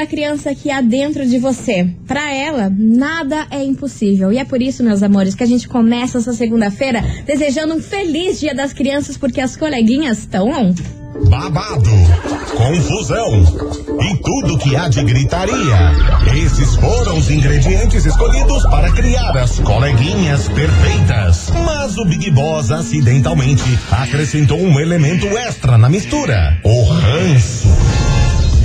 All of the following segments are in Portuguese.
da criança que há dentro de você. Para ela, nada é impossível. E é por isso, meus amores, que a gente começa essa segunda-feira desejando um feliz Dia das Crianças, porque as coleguinhas estão on. babado, confusão e tudo que há de gritaria. Esses foram os ingredientes escolhidos para criar as coleguinhas perfeitas. Mas o Big Boss acidentalmente acrescentou um elemento extra na mistura: o ranço.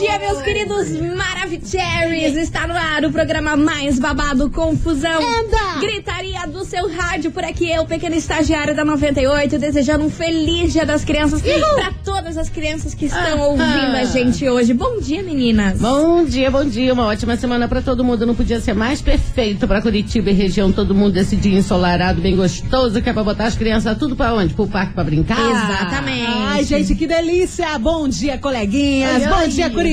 dia, meus queridos Maravicheries! Está no ar o programa mais babado, confusão, gritaria do seu rádio. Por aqui eu, pequena estagiária da 98, desejando um feliz Dia das Crianças para todas as crianças que estão ouvindo a gente hoje. Bom dia, meninas! Bom dia, bom dia. Uma ótima semana pra todo mundo. Não podia ser mais perfeito pra Curitiba e região. Todo mundo desse dia ensolarado, bem gostoso, que é pra botar as crianças tudo pra onde? Pro parque pra brincar? Exatamente. Ai, gente, que delícia! Bom dia, coleguinhas! Oi, Bom oi. dia, Curitiba!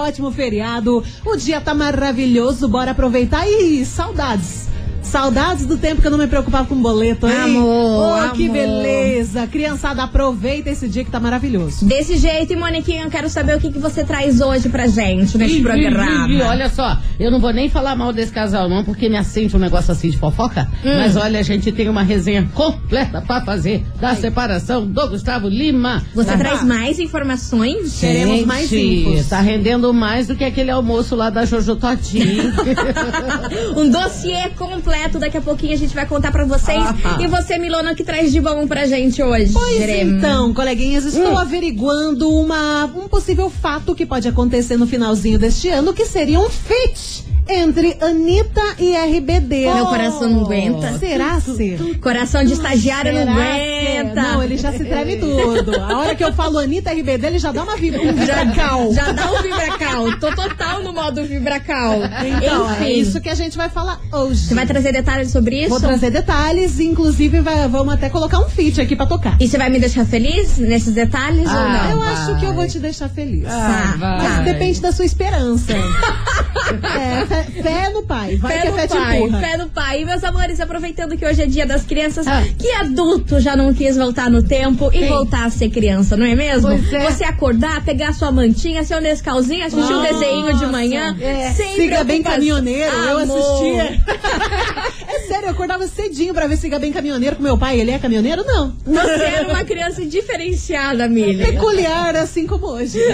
Ótimo feriado! O dia tá maravilhoso, bora aproveitar! Ih, saudades! Saudades do tempo que eu não me preocupava com boleto, hein? Amor, Oh, que amor. beleza! Criançada, aproveita esse dia que tá maravilhoso. Desse jeito, e Moniquinha, eu quero saber o que, que você traz hoje pra gente neste Ih, programa. ih, ih, olha só, eu não vou nem falar mal desse casal, não, porque me acende um negócio assim de fofoca. Hum. Mas olha, a gente tem uma resenha completa pra fazer da separação do Gustavo Lima. Você Tá- traz mais informações? Queremos mais Gente, infos. Tá rendendo mais do que aquele almoço lá da Jojo Todinho. Um dossiê completo. Daqui a pouquinho a gente vai contar pra vocês. Ah. E você, Milona, que traz de bom pra gente hoje? Pois então, coleguinhas, estou Hum. averiguando uma, um possível fato que pode acontecer no finalzinho deste ano, que seria um fit entre Anitta e RBD. Meu coração não aguenta. Será, ser? Coração de estagiário não Será aguenta. Não, ele já se treme tudo. A hora que eu falo Anitta RBD, ele já dá uma vibra. Um vibracal. Já dá o vibracal. Tô total no modo vibracal. Então, Enfim. é isso que a gente vai falar hoje. Você vai trazer detalhes sobre isso? Vou trazer detalhes, inclusive vai- vamos até colocar um feat aqui pra tocar. E você vai me deixar feliz nesses detalhes Ah, ou não? Eu vai. acho que eu vou te deixar feliz. Ah, vai. Mas depende da sua esperança. é, fé, fé no pai. Vai Fé que no fé te pai, empurra. fé no pai. E meus amores, aproveitando que hoje é dia das crianças, Ah. que adulto já não quis voltar no tempo e Sim. voltar a ser criança, não é mesmo? É. Você acordar, pegar sua mantinha, seu Nescauzinho, assistir um Nossa. desenho de manhã. É, sem Siga bem caminhoneiro, eu Amor. assistia. é sério, eu acordava cedinho pra ver Siga bem caminhoneiro com meu pai. Ele é caminhoneiro? Não. Você era uma criança diferenciada, Mili. Peculiar, assim como hoje.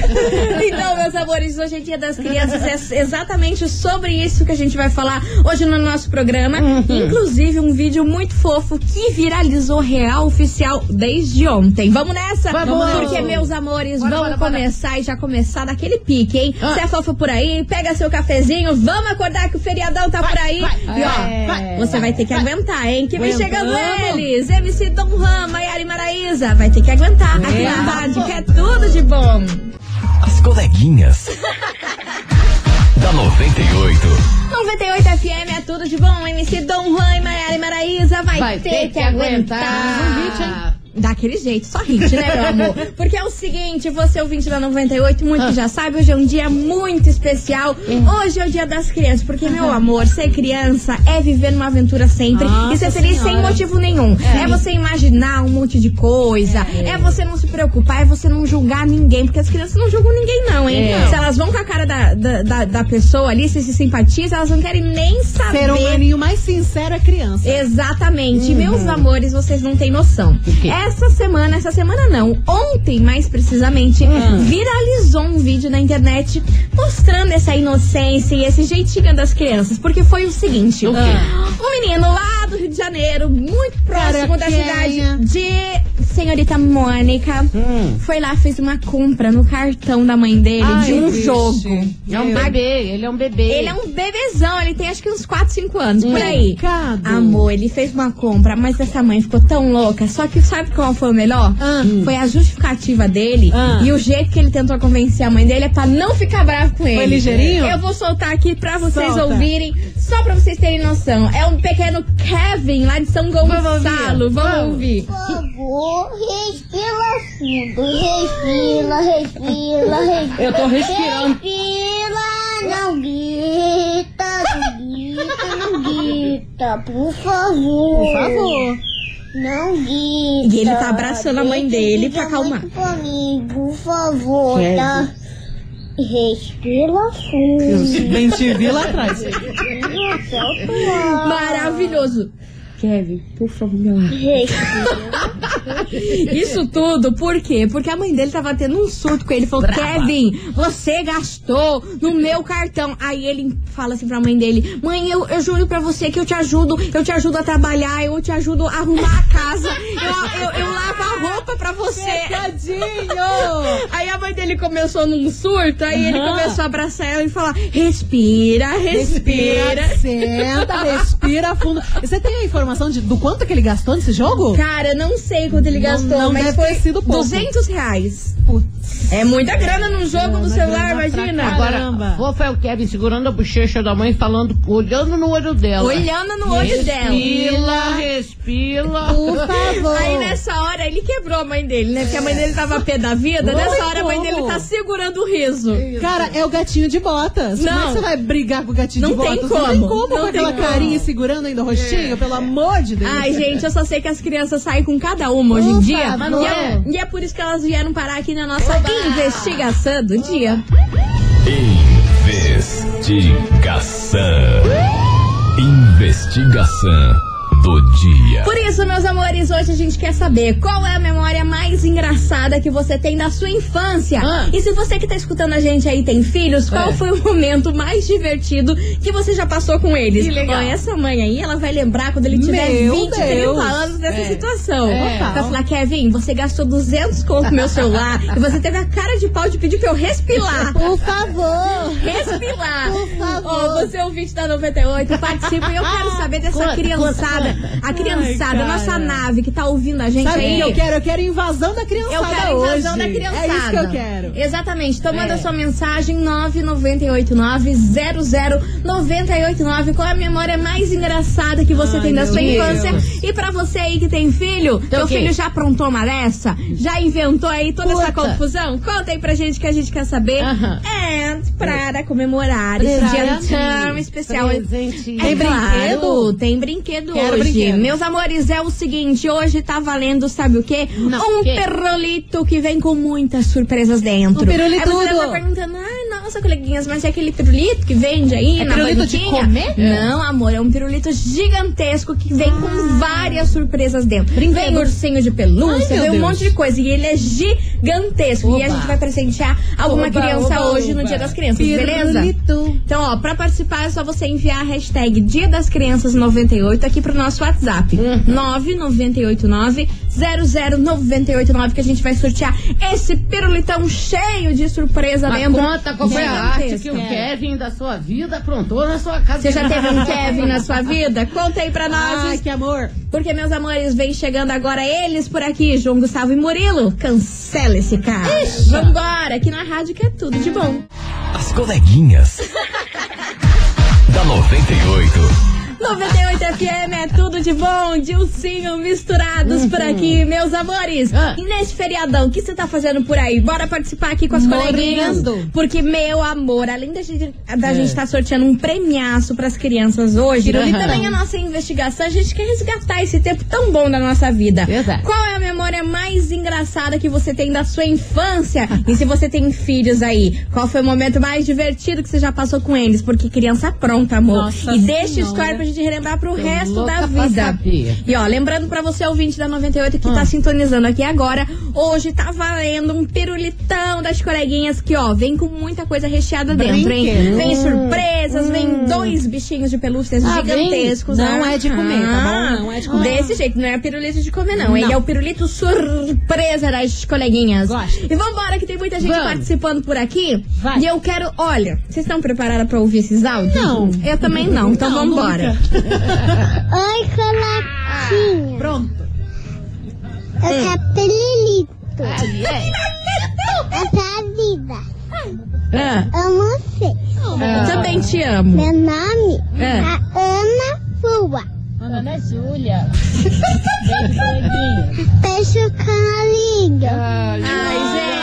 Então, meus amores, hoje é dia das crianças. É exatamente sobre isso que a gente vai falar hoje no nosso programa. Uhum. Inclusive, um vídeo muito fofo que viralizou real oficial desde ontem. Vamos nessa? Vamos. Porque, meus amores, Bora, vamos bora, bora. começar e já começar daquele pique, hein? Ah. Você é fofo por aí, pega seu cafezinho, vamos acordar que o feriadão tá por aí. vai, e ó, vai, vai, você vai ter que aguentar, hein? Que vem chegando eles. MC Dom Rama e Ari Maraíza. Vai ter que aguentar aqui na rádio, que é tudo de bom. As coleguinhas. Da 98. 98 FM é tudo de bom. MC Dom Juan e Maiara e Maraísa vai, Vai ter, que aguentar. Um hit, hein? Daquele jeito, só hit, né, meu amor? Porque é o seguinte, você ouvinte da 98, muito Ah. já sabe, hoje é um dia muito especial. Hoje é o dia das crianças, porque, meu amor, ser criança é viver numa aventura sempre Nossa e ser feliz sem Senhora. motivo nenhum. É. você imaginar um monte de coisa, é. você não se preocupar, é você não julgar ninguém, porque as crianças não julgam ninguém, não, hein? É. Se elas vão com a cara da, da, da, da pessoa ali, se se simpatiza, elas não querem nem saber. Ser humaninho mais sincero é criança. Exatamente. Meus amores, vocês não têm noção. quê? Essa semana, essa semana não, ontem mais precisamente, viralizou um vídeo na internet mostrando essa inocência e esse jeitinho das crianças. Porque foi o seguinte: O quê? um menino lá do Rio de Janeiro, muito próximo da cidade de Senhorita Mônica, Hum. foi lá, fez uma compra no cartão da mãe dele Ai, de um vixe. jogo. É um bebê, ele é um bebê. Ele é um bebezão, ele tem acho que uns 4, 5 anos, por aí. Amor, ele fez uma compra, mas essa mãe ficou tão louca. Só que sabe qual foi o melhor? Ah. Foi a justificativa dele Ah. e o jeito que ele tentou convencer a mãe dele é pra não ficar bravo com ele. ligeirinho? Eu vou soltar aqui pra vocês Solta. ouvirem Só pra vocês terem noção, é um pequeno Kevin lá de São Gonçalo. Vamos, Vamos. ouvir. Por favor, respira fundo. Respira, respira, respira. Eu tô respirando. Respira, não grita, não grita, não grita. Por favor. Por favor. Não grita. E ele tá abraçando a mãe dele pra acalmar. mim, por favor, Kevin. tá? Respira fundo. Eu bem te vi lá atrás. Maravilhoso. Kevin, por favor, meu amor. Respira. Isso tudo, por quê? Porque a mãe dele tava tendo um surto com ele. Ele Falou, Kevin, você gastou no meu cartão. Aí ele fala assim pra mãe dele: Mãe, eu, eu juro pra você que eu te ajudo, eu te ajudo a trabalhar, eu te ajudo a arrumar a casa, eu, eu, eu lavo a roupa pra você. Tadinho! Aí a mãe dele começou num surto, aí ele Aham. começou a abraçar ela e falar: Respira, respira. Respira, senta, respira fundo. E Você tem a informação de, do quanto que ele gastou nesse jogo? Cara, não sei quanto ele Não- gastou, não mas deve foi sido pouco. 200 reais. Putz. É muita grana num jogo no celular, imagina. caramba. Agora, fofo é o Kevin segurando a bochecha da mãe, falando, olhando no olho dela. Olhando no olho dela. Respira, respira. Por favor. Aí nessa hora ele quebrou a mãe dele, né? Porque a mãe dele tava pé da vida. Não nessa hora a mãe como. dele tá segurando o riso. Cara, é o gatinho de botas. Como é Não. que você vai brigar com o gatinho Não de tem botas? Não tem como. como Não com aquela tem como. carinha segurando ainda o rostinho, pelo amor de Deus. Ai, gente, eu só sei que as crianças saem com cada uma hoje em dia. E é, e é por isso que elas vieram parar aqui na nossa investigação do dia. Investigação. Investigação do dia. Por isso, meus amores, hoje a gente quer saber qual é a memória mais engraçada que você tem da sua infância. Ah. E se você que tá escutando a gente aí tem filhos, qual É. foi o momento mais divertido que você já passou com eles? Que legal. Ó, essa mãe aí, ela vai lembrar quando ele tiver Meu 20, 30 Deus. anos dessa É. situação. É. Vai falar, Kevin, você gastou 200 conto no meu celular e você teve a cara de pau de pedir pra eu respirar. Por favor. Respirar. Por favor. Ó, você é o ouvinte da 98, participa e eu quero saber dessa criançada. A criançada, Ai, nossa nave que tá ouvindo a gente Sabe aí. que eu quero? Eu quero invasão da criançada Eu quero invasão hoje. da criançada. É isso que eu quero. Exatamente. Então manda É. sua mensagem 998900989. Qual é a memória mais engraçada que você Ai, tem da sua Deus. infância? E pra você aí que tem filho, teu o quê? filho já aprontou uma dessa? Já inventou aí toda essa Puta. confusão? Conta aí pra gente que a gente quer saber. Aham. And para comemorar esse dia tão especial. Presente. É Tem claro, brinquedo? Tem brinquedo Quero hoje. Brinquedo. Meus amores, é o seguinte, hoje tá valendo, sabe o quê? Não, um o quê? perrolito que vem com muitas surpresas dentro. Um pirulito Aí você tá perguntando, ah, nossa, coleguinhas, mas é aquele pirulito que vende aí É na pirulito de banquinha?" comer? Não, amor, é um pirulito gigantesco que vem com várias surpresas dentro. Vem ursinho de pelúcia, Ai, vem um monte de coisa. E ele é gigantesco. E a Oba. gente vai presentear alguma Oba, criança oba, hoje no oba. Dia das Crianças, beleza? Pirulito. Então, ó, pra participar é só você enviar a hashtag Dia das Crianças 98 aqui pro nosso WhatsApp. 998900989 que a gente vai sortear esse pirulitão cheio de surpresa Mas dentro. conta qual foi a arte que o Kevin da sua vida aprontou na sua casa. Você já teve um Kevin na sua vida? Conta aí pra nós. Ai, que amor. Porque, meus amores, vem chegando agora eles por aqui, João Gustavo e Murilo. Cancela esse cara. Vambora, aqui na rádio que é tudo de bom. As coleguinhas. da 98. 98 FM é tudo de bom, Dilcinho misturados por aqui, meus amores. Ah. E nesse feriadão, o que você tá fazendo por aí? Bora participar aqui com as Morrendo. coleguinhas. Porque, meu amor, além da gente da gente estar sorteando um premiaço pras crianças hoje, Pirulitão. também a nossa investigação, a gente quer resgatar esse tempo tão bom da nossa vida. Verdade. Qual é a memória mais engraçada que você tem da sua infância? e se você tem filhos aí, qual foi o momento mais divertido que você já passou com eles? Porque criança pronta, amor. Nossa e deixa Senhora. história pra gente relembrar pro resto da vida. E ó, lembrando pra você, ouvinte da 98, que tá sintonizando aqui agora, hoje tá valendo um pirulitão das coleguinhas que, ó, vem com muita coisa recheada dentro, hein? Vem surpresas, vem dois bichinhos de pelúcias Ah, gigantescos. Não é de comer, tá bom? Ah, Não é de comer. Desse jeito, não é pirulito de comer, não. Não. Ele é o pirulito surpresa das coleguinhas. Gosto. E vambora, que tem muita gente Vamos. participando por aqui. Vai. E eu quero, olha, vocês estão preparadas pra ouvir esses áudios? Não. Eu também não, então Não, vambora. Oi, colequinha. Pronto. Eu quero pelilito. Ai, é. Essa é a vida. Ah, Amo você. eu também te amo. Meu nome É. é Ana Júlia. Beijo. Beijo, Canalinga. Ai, gente,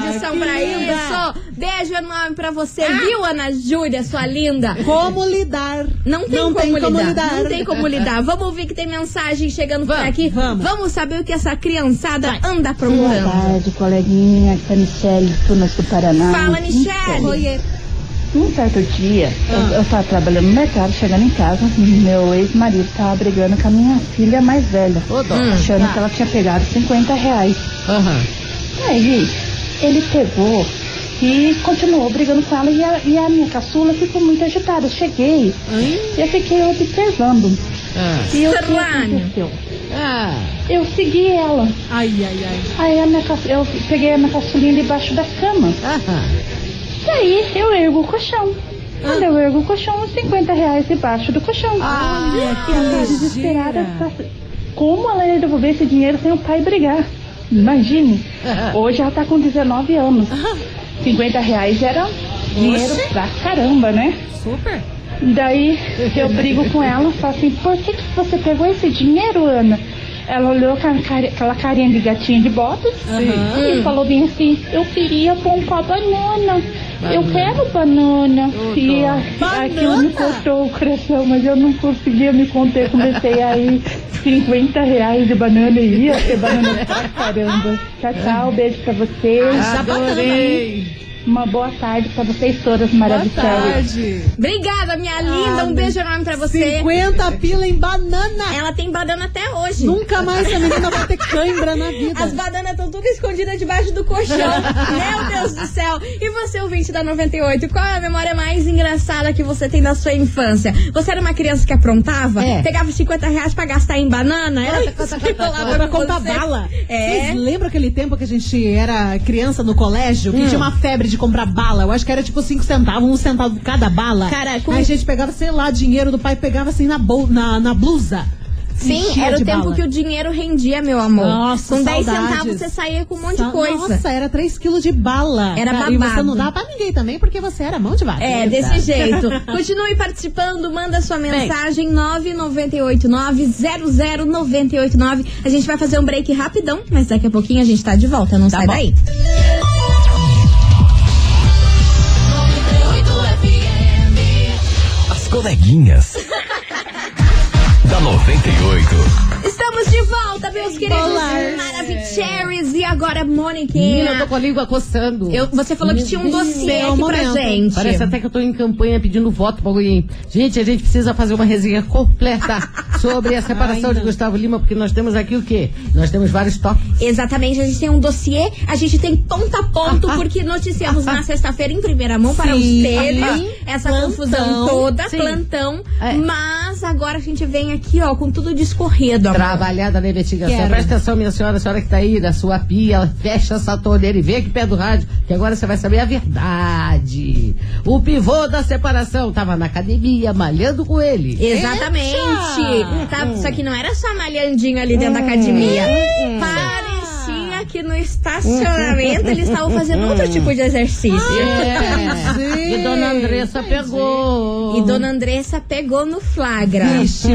condição pra isso. Beijo enorme pra você, viu, Ana Júlia, sua linda? Como lidar? Não tem, Não como, tem como lidar. lidar. Não tem como lidar. Vamos ouvir que tem mensagem chegando por Vamos, aqui. vamos. saber o que essa criançada anda Boa aprontando. tarde, coleguinha. Aqui é a Michelle, Tunas do Paraná. Fala, Michelle. Oiê. Um certo dia, eu, eu tava trabalhando no mercado, chegando em casa, meu ex-marido tava brigando com a minha filha mais velha, dó. achando que ela tinha pegado 50 reais. Aham. Aí, ele pegou e continuou brigando com ela e a, e a minha caçula ficou muito agitada. Eu cheguei e eu fiquei observando. Ah. E Estranho. aconteceu? Ah. Eu segui ela. Ai, ai, ai. Aí a minha, eu peguei a minha caçulinha debaixo da cama. Aham. E aí eu ergo o colchão. Quando eu ergo o colchão, uns 50 reais debaixo do colchão. Que ela tá ligeira. desesperada. Como ela ia devolver esse dinheiro sem o pai brigar? Imagine. Hoje ela tá com 19 anos. 50 reais era dinheiro pra caramba, né? Super. Daí eu brigo com ela, falo assim, por que, que você pegou esse dinheiro, Ana? Ela olhou com a aquela carinha de gatinha de botas e falou bem assim, eu queria comprar banana. Eu quero banana. e a, aquilo me cortou o coração, mas eu não conseguia me conter. Comecei aí 50 reais de banana e ia ter banana pra caramba. Tchau, tchau, beijo pra vocês. Adorei. Uma boa tarde pra vocês todas Boa maravilhosas. tarde. Obrigada, minha linda. Um beijo enorme pra você. 50 pila em banana. Ela tem banana até hoje. Nunca mais essa menina vai ter cãibra na vida. As bananas estão tudo escondidas debaixo do colchão. Meu Deus do céu. E você, ouvinte da 98, qual é a memória mais engraçada que você tem da sua infância? Você era uma criança que aprontava? É. Pegava 50 reais pra gastar em banana? Era Pra contar bala. É. Vocês lembram aquele tempo que a gente era criança no colégio? Que tinha uma febre de comprar bala. Eu acho que era tipo 5 centavos, um centavo cada bala. Cara, com- Aí a gente pegava, sei lá, dinheiro do pai, pegava assim na, bol na, na blusa. Sim, era o de tempo bala. que o dinheiro rendia, meu amor. Nossa, com 10 saudades. centavos você saía com um monte Sa- de coisa. Nossa, era 3 quilos de bala. Era Cara, E você babado. não dava pra ninguém também, porque você era mão de vaca. É, desse jeito. Continue participando, manda sua mensagem 998900989. A gente vai fazer um break rapidão, mas daqui a pouquinho a gente tá de volta, não sai bom. daí. Coleguinhas. da 98. Estamos de volta, meus queridos. Maravicheries. E agora, Menina, eu Moniquinha. tô com a língua coçando. Eu, você falou que tinha um dossiê aqui pra momento. gente. Parece até que eu tô em campanha pedindo voto pra alguém. Gente, a gente precisa fazer uma resenha completa sobre a separação Ai, de. Gustavo Lima, porque nós temos aqui o quê? Nós temos vários toques. Exatamente, a gente tem um dossiê, a gente tem ponto a ponto, porque noticiamos na sexta-feira em primeira mão para os Sim. telhas, essa Plantão. confusão toda, Sim. plantão. É. Mas agora a gente vem aqui, ó, com tudo discorrido, amor. Trabalhada na investigação. Quero. Presta atenção, minha senhora, a senhora que tá aí na sua pia, fecha essa torneira e vem aqui perto do rádio, que agora você vai saber a verdade. O pivô da separação tava na academia, malhando com ele. Exatamente. Tá, Só que não era só malhandinho ali dentro da academia. Parecia que no estacionamento eles estavam fazendo outro tipo de exercício. É. E dona Andressa pegou. E dona Andressa pegou no flagra. Vixe.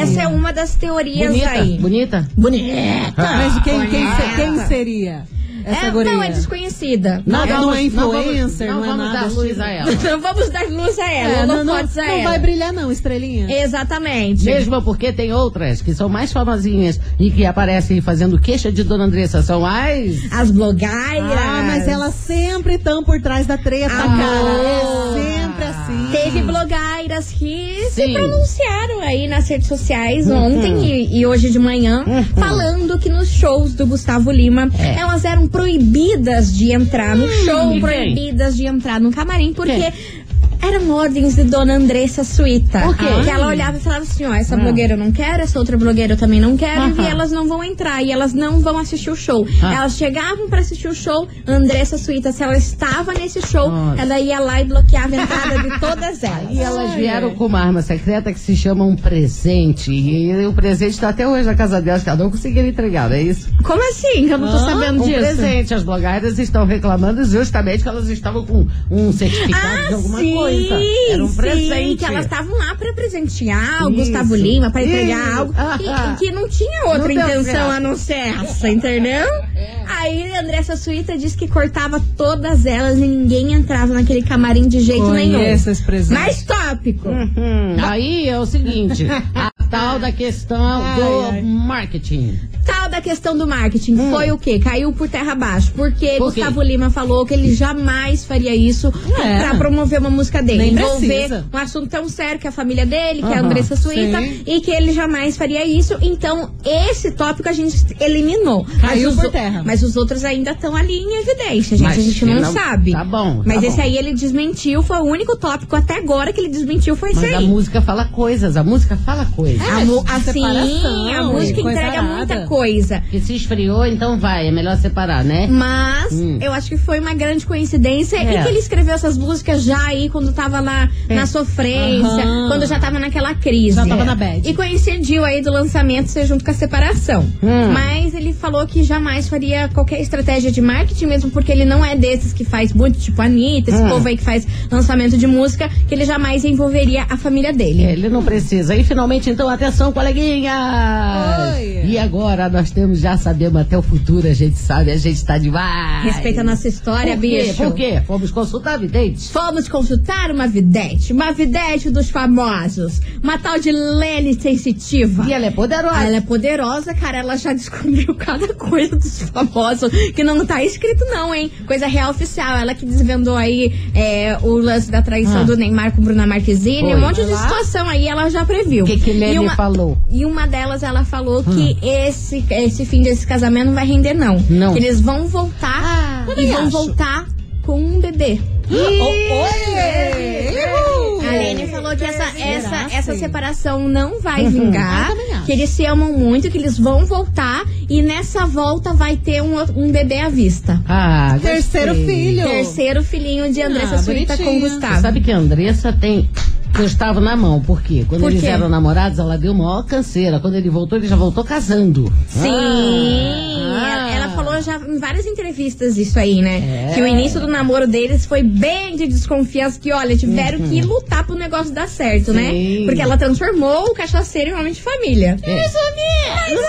Essa é uma das teorias Bonita, aí. bonita? Bonita. Mas quem, quem, Bonita. quem seria essa É, guria? não, é desconhecida. Não, é- não é influencer, vamos, não, não é vamos nada. dar luz a ela. Não vamos dar luz a ela, É, não, não, a não ela. vai brilhar não, estrelinha. Exatamente. Mesmo porque tem outras que são mais famosinhas e que aparecem fazendo queixa de Dona Andressa. São as. As blogairas. Ah, mas elas sempre estão por trás da treta, Amor. cara. É sempre assim. Teve blogairas que se Sim. pronunciaram aí nas redes sociais ontem e, e hoje de manhã, falando que nos shows do Gustavo Lima, É. elas eram proibidas de entrar no show, e quem? proibidas de entrar no camarim, porque eram ordens de Dona Andressa Suíta. Por quê? Que ela olhava e falava assim, ó, essa blogueira eu não quero, essa outra blogueira eu também não quero, e elas não vão entrar, e elas não vão assistir o show. Ah. Elas chegavam pra assistir o show, Andressa Suíta, se ela estava nesse show, Nossa. ela ia lá e bloqueava a entrada de todas elas. E elas vieram com uma arma secreta que se chama um presente. E o presente está até hoje na casa delas, que elas não conseguiram entregar, não é isso? Como assim? Eu não tô Ah, sabendo Um disso. presente. As blogairas estão reclamando justamente que elas estavam com um certificado Ah, de alguma sim, coisa. coisa. Era um sim, presente. que elas estavam lá pra presentear o Isso, Gustavo Lima, pra entregar isso. algo Ah, que, que não tinha outra Não intenção a não ser essa, entendeu? Aí a Andressa Suíta disse que cortava todas elas e ninguém entrava naquele camarim de jeito nenhum. Conheço esse presente. Mais tópico. Hum, aí é o seguinte, a tal da questão Ai, do ai. marketing. Tal da questão do marketing foi o quê? Caiu por terra abaixo. Porque Hum. Por? Gustavo Lima falou que ele jamais faria isso É. pra promover uma música dele. Nem envolver precisa. um assunto tão sério que é a família dele, que é a Andressa Suíta, sim. e que ele jamais faria isso. Então, esse tópico a gente eliminou. Caiu por terra. Mas os outros ainda estão ali em evidência, gente. Mas a gente não, não- sabe. tá bom, Mas tá esse bom. aí ele desmentiu, foi o único tópico até agora que ele desmentiu, foi Mas a aí. música fala coisas, a música fala coisas. A mu- de assim, a música entrega muita coisa. Que se esfriou, então vai, é melhor separar, né? Mas Hum. eu acho que foi uma grande coincidência É. e que ele escreveu essas músicas já aí quando tava na, na sofrência, Aham. quando já tava naquela crise. Já tava É. na bad. E coincidiu aí do lançamento ser junto com a separação. Hum. Mas ele falou que jamais faria qualquer estratégia de marketing, mesmo porque ele não é desses que faz muito, tipo a Anitta, esse Hum. povo aí que faz lançamento de música, que ele jamais envolveria a família dele. Ele não precisa. E finalmente, então, atenção, coleguinha! Oi. E agora nós temos, já sabemos até o futuro, a gente sabe, a gente tá demais. Respeita a nossa história, Por quê? bicho. Por quê? Fomos consultar videntes. Fomos consultar uma vidente, uma vidente dos famosos, uma tal de Lene Sensitiva. E ela é poderosa. Ela é poderosa, cara. Ela já descobriu cada coisa dos famosos que não tá escrito, não, hein? Coisa real oficial. Ela que desvendou aí é, o lance da traição Ah. do Neymar com Bruna Marquezine. Foi. Um monte de situação aí ela já previu. O que que Lene uma- falou? E uma delas ela falou que esse, esse fim desse casamento não vai render, não. Não. Que eles vão voltar Ah, e vão acho. voltar com um bebê. A Lene falou que essa, essa, essa separação não vai Eu vingar. acho. Que eles se amam muito, que eles vão voltar. E nessa volta vai ter um, um bebê à vista. Ah, gostei. Terceiro filho. Terceiro filhinho de Andressa Ah, Suíta com. Gustavo. Você sabe que a Andressa tem Gustavo na mão, por quê? Quando Por eles quê? eram namorados, ela deu maior canseira. Quando ele voltou, ele já voltou casando. Sim, Ah. ela falou já em várias entrevistas isso aí, né? É. Que o início do namoro deles foi bem de desconfiança, que olha, tiveram que lutar pro negócio dar certo, né? Uhum. Sim. Porque ela transformou o cachaceiro em homem de família. É. Isso mesmo!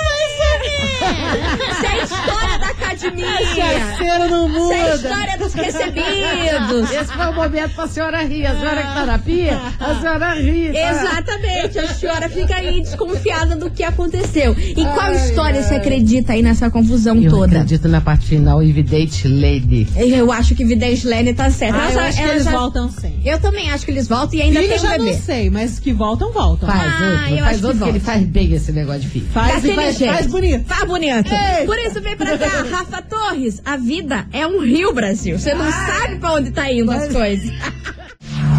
Isso é a história da academia! Cachaceiro não Isso é a história recebidos! Esse foi o momento pra senhora rir. A senhora que tá na pia, a senhora ri. tá? Exatamente, a senhora fica aí desconfiada do que aconteceu. E qual história você acredita aí nessa confusão Eu toda? acredito na parte final, Evidente Lady. Eu acho que Vidente Lene tá certa. Ah, eu acho que eles já- voltam sim. Eu também acho que eles voltam e ainda Filho tem um já bebê. não sei, mas que voltam, voltam. Faz Ah, outro, eu faz outro que ele faz bem esse negócio de filho. Faz e faz, faz bonito. Tá bonito. Eita. Por isso vem pra cá, Rafa Torres. A vida é um rio, Brasil. Você não sabe pra onde tá indo as coisas.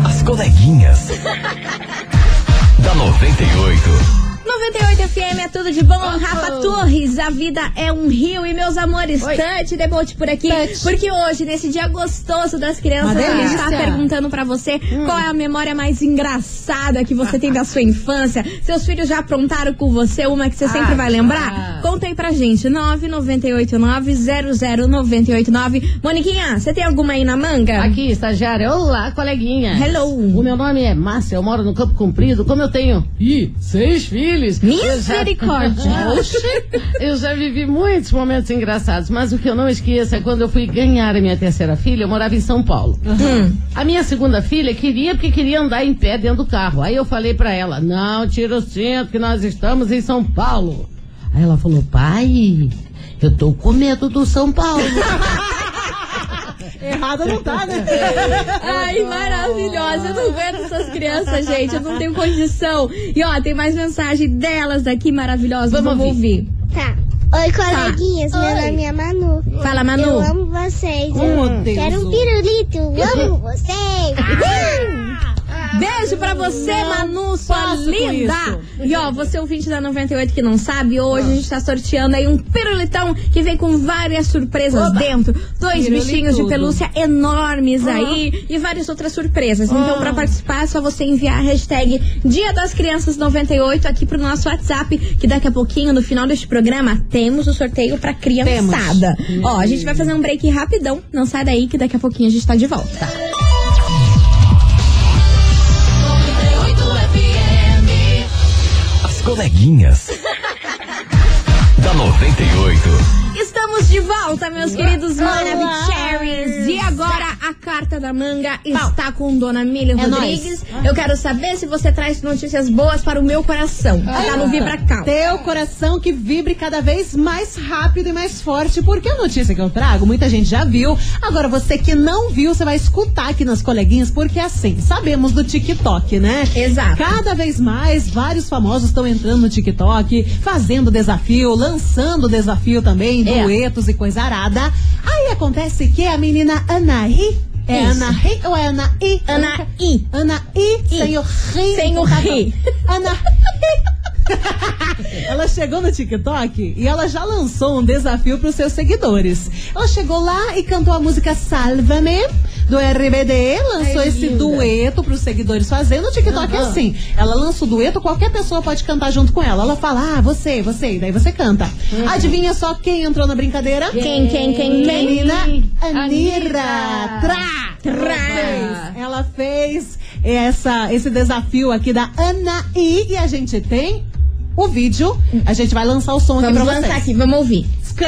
As coleguinhas. da 98. 98 FM é tudo de bom. Rafa Torres, a vida é um rio. E meus amores, Oi. Tante Debote por aqui. Tante. Porque hoje, nesse dia gostoso das crianças, a gente tá perguntando pra você qual é a memória mais engraçada que você tem da sua infância. Seus filhos já aprontaram com você uma que você sempre Ah, vai lembrar? ah. Conta aí pra gente. 998900989. Moniquinha, você tem alguma aí na manga? Aqui, estagiária. Olá, coleguinha. Hello. O meu nome é Márcia, eu moro no Campo Comprido. Como eu tenho? Ih, seis filhos. Misericórdia. Eu já, eu já vivi muitos momentos engraçados, mas o que eu não esqueço é quando eu fui ganhar a minha terceira filha, eu morava em São Paulo. Hum. A minha segunda filha queria porque queria andar em pé dentro do carro. Aí eu falei pra ela: "Não, tira o cinto que nós estamos em São Paulo". Aí ela falou: "Pai, eu tô com medo do São Paulo". Errado não tá, né? Ai, maravilhosa. Eu não aguento essas crianças, gente. Eu não tenho condição. E ó, tem mais mensagem delas aqui maravilhosas. Vamos Vamos, ouvir. Tá. Oi, coleguinhas. Meu Oi. nome é Manu. Fala, Manu. Eu amo vocês. Oh, eu Deus. quero um pirulito. Eu amo vocês. Beijo pra você, Manu, sua linda. E ó, você ouvinte da 98 que não sabe, hoje a gente tá sorteando aí um pirulitão que vem com várias surpresas dentro. Dois Pirulitudo. bichinhos de pelúcia enormes aí e várias outras surpresas. Então, pra participar, é só você enviar a hashtag Dia das Crianças 98 aqui pro nosso WhatsApp, que daqui a pouquinho, no final deste programa, temos o sorteio pra criançada. Ó, a gente vai fazer um break rapidão. Não sai daí que daqui a pouquinho a gente tá de volta. Coleguinhas. da 98. Estamos de volta, meus queridos Maravicheries. E agora a carta da manga está com Dona Miriam É Rodrigues. Eu quero saber se você traz notícias boas para o meu coração. Tá no Vibra Cal. Teu coração que vibre cada vez mais rápido e mais forte, porque a notícia que eu trago, muita gente já viu. Agora, você que não viu, você vai escutar aqui nas coleguinhas, porque assim, sabemos do TikTok, né? Exato. Cada vez mais, vários famosos estão entrando no TikTok, fazendo desafio, lançando desafio também, É. e coisa arada. Aí acontece que a menina Anaí. É Isso. Anaí ou é Anaí? Anaí. Anaí, sem o ri. Sem o ri. Anaí. Ela chegou no TikTok e ela já lançou um desafio para os seus seguidores. Ela chegou lá e cantou a música Salva-me do RBD, lançou Ai, esse linda. dueto para os seguidores fazer. No TikTok é assim: ela lança o dueto, qualquer pessoa pode cantar junto com ela. Ela fala, ah, você, você, e daí você canta. Adivinha só quem entrou na brincadeira? Quem, quem, quem, quem? Menina Anira. Trá. Trá. Ela fez, ela fez essa, esse desafio aqui da Anaí e a gente tem o vídeo. A gente vai lançar o som Vamos aqui pra lançar vocês. aqui, vamos ouvir. Scan.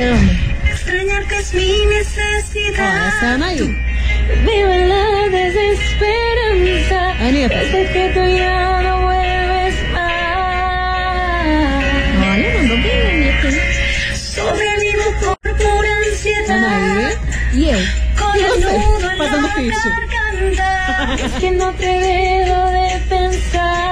Amo. Extrañarte es mi Ó, necesidad. essa é a Anaí. La desesperanza. Anitta. Desde que tú ya no vuelves más. Olha, mandou bem, Anitta. Sobrevivo por pura ansiedad. Anaí. E eu? E você? Fazendo feat. Es que no te dejo de pensar.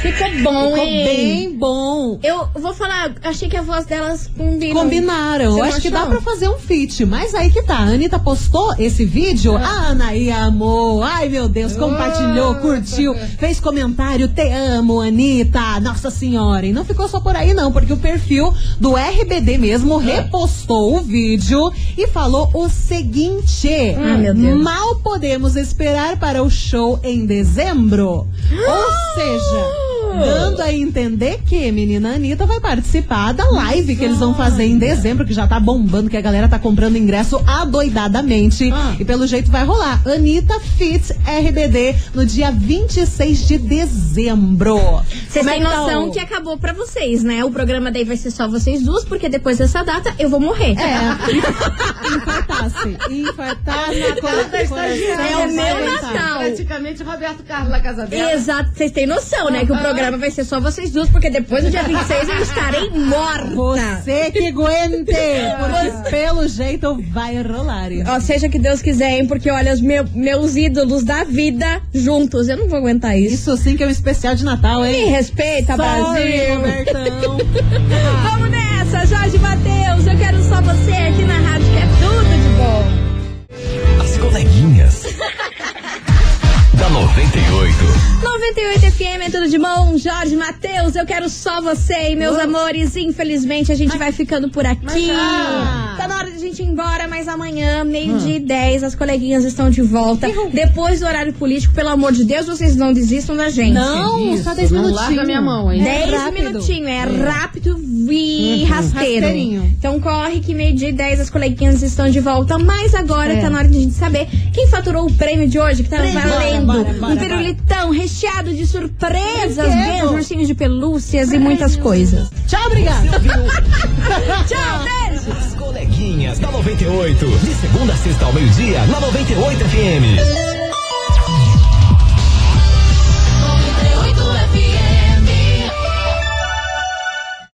Ficou bom, Ficou hein? bem bom. Eu vou falar, achei que a voz delas combinam. Combinaram. Você Eu acho que dá achou? pra fazer um feat. Mas aí que tá. A Anitta postou esse vídeo. A Anaí amou. Ai, meu Deus. Compartilhou, curtiu. Fez comentário. Te amo, Anitta. Nossa Senhora. E não ficou só por aí, não. Porque o perfil do RBD mesmo repostou o vídeo e falou o seguinte: Ah, meu Deus. Mal podemos esperar para o show em dezembro. Ou seja. Dando a entender que menina Anitta vai participar da live que eles vão fazer em dezembro, que já tá bombando, que a galera tá comprando ingresso adoidadamente. Ah. E pelo jeito vai rolar. Anitta Fit RBD no dia 26 de dezembro. Vocês é têm tá noção que acabou pra vocês, né? O programa daí vai ser só vocês duas, porque depois dessa data eu vou morrer. É, infartasse. Infartasse na coração. É o meu Natal. Praticamente Roberto Carlos na casa dela. Exato, vocês têm noção, né? Que o programa vai ser só vocês duas, porque depois do dia 26 eu estarei morta. Você que aguente, porque pelo jeito vai rolar. Ó, seja que Deus quiser, hein? Porque olha, os meu- meus ídolos da vida juntos, eu não vou aguentar isso. Isso sim que é um especial de Natal, Me hein? respeita, Sorry, Brasil. Vamos nessa, Jorge Matheus. Eu quero só você aqui na 98. 98 FM é tudo de bom. Jorge Matheus, eu quero só você e meus amores. Infelizmente, a gente vai ficando por aqui. já. Tá na hora de a gente ir embora, mas amanhã, meio-dia e 10, as coleguinhas estão de volta. Depois do horário político, pelo amor de Deus, vocês não desistam da gente. Não, Isso, só 10 não minutinhos. larga minha mão, hein? 10 rápido. minutinhos, é rápido e rasteiro. Rasteirinho. Então corre que meio-dia e 10 as coleguinhas estão de volta. Mas agora É. tá na hora de a gente saber quem faturou o prêmio de hoje, que tá Prêmio. valendo. Bora, bora, bora, um pirulitão recheado de surpresas, beijos, ursinhos de pelúcias e muitas coisas. Tchau, obrigada. Tchau, beijo! As coleguinhas da 98. De segunda a sexta ao meio-dia, na 98 FM.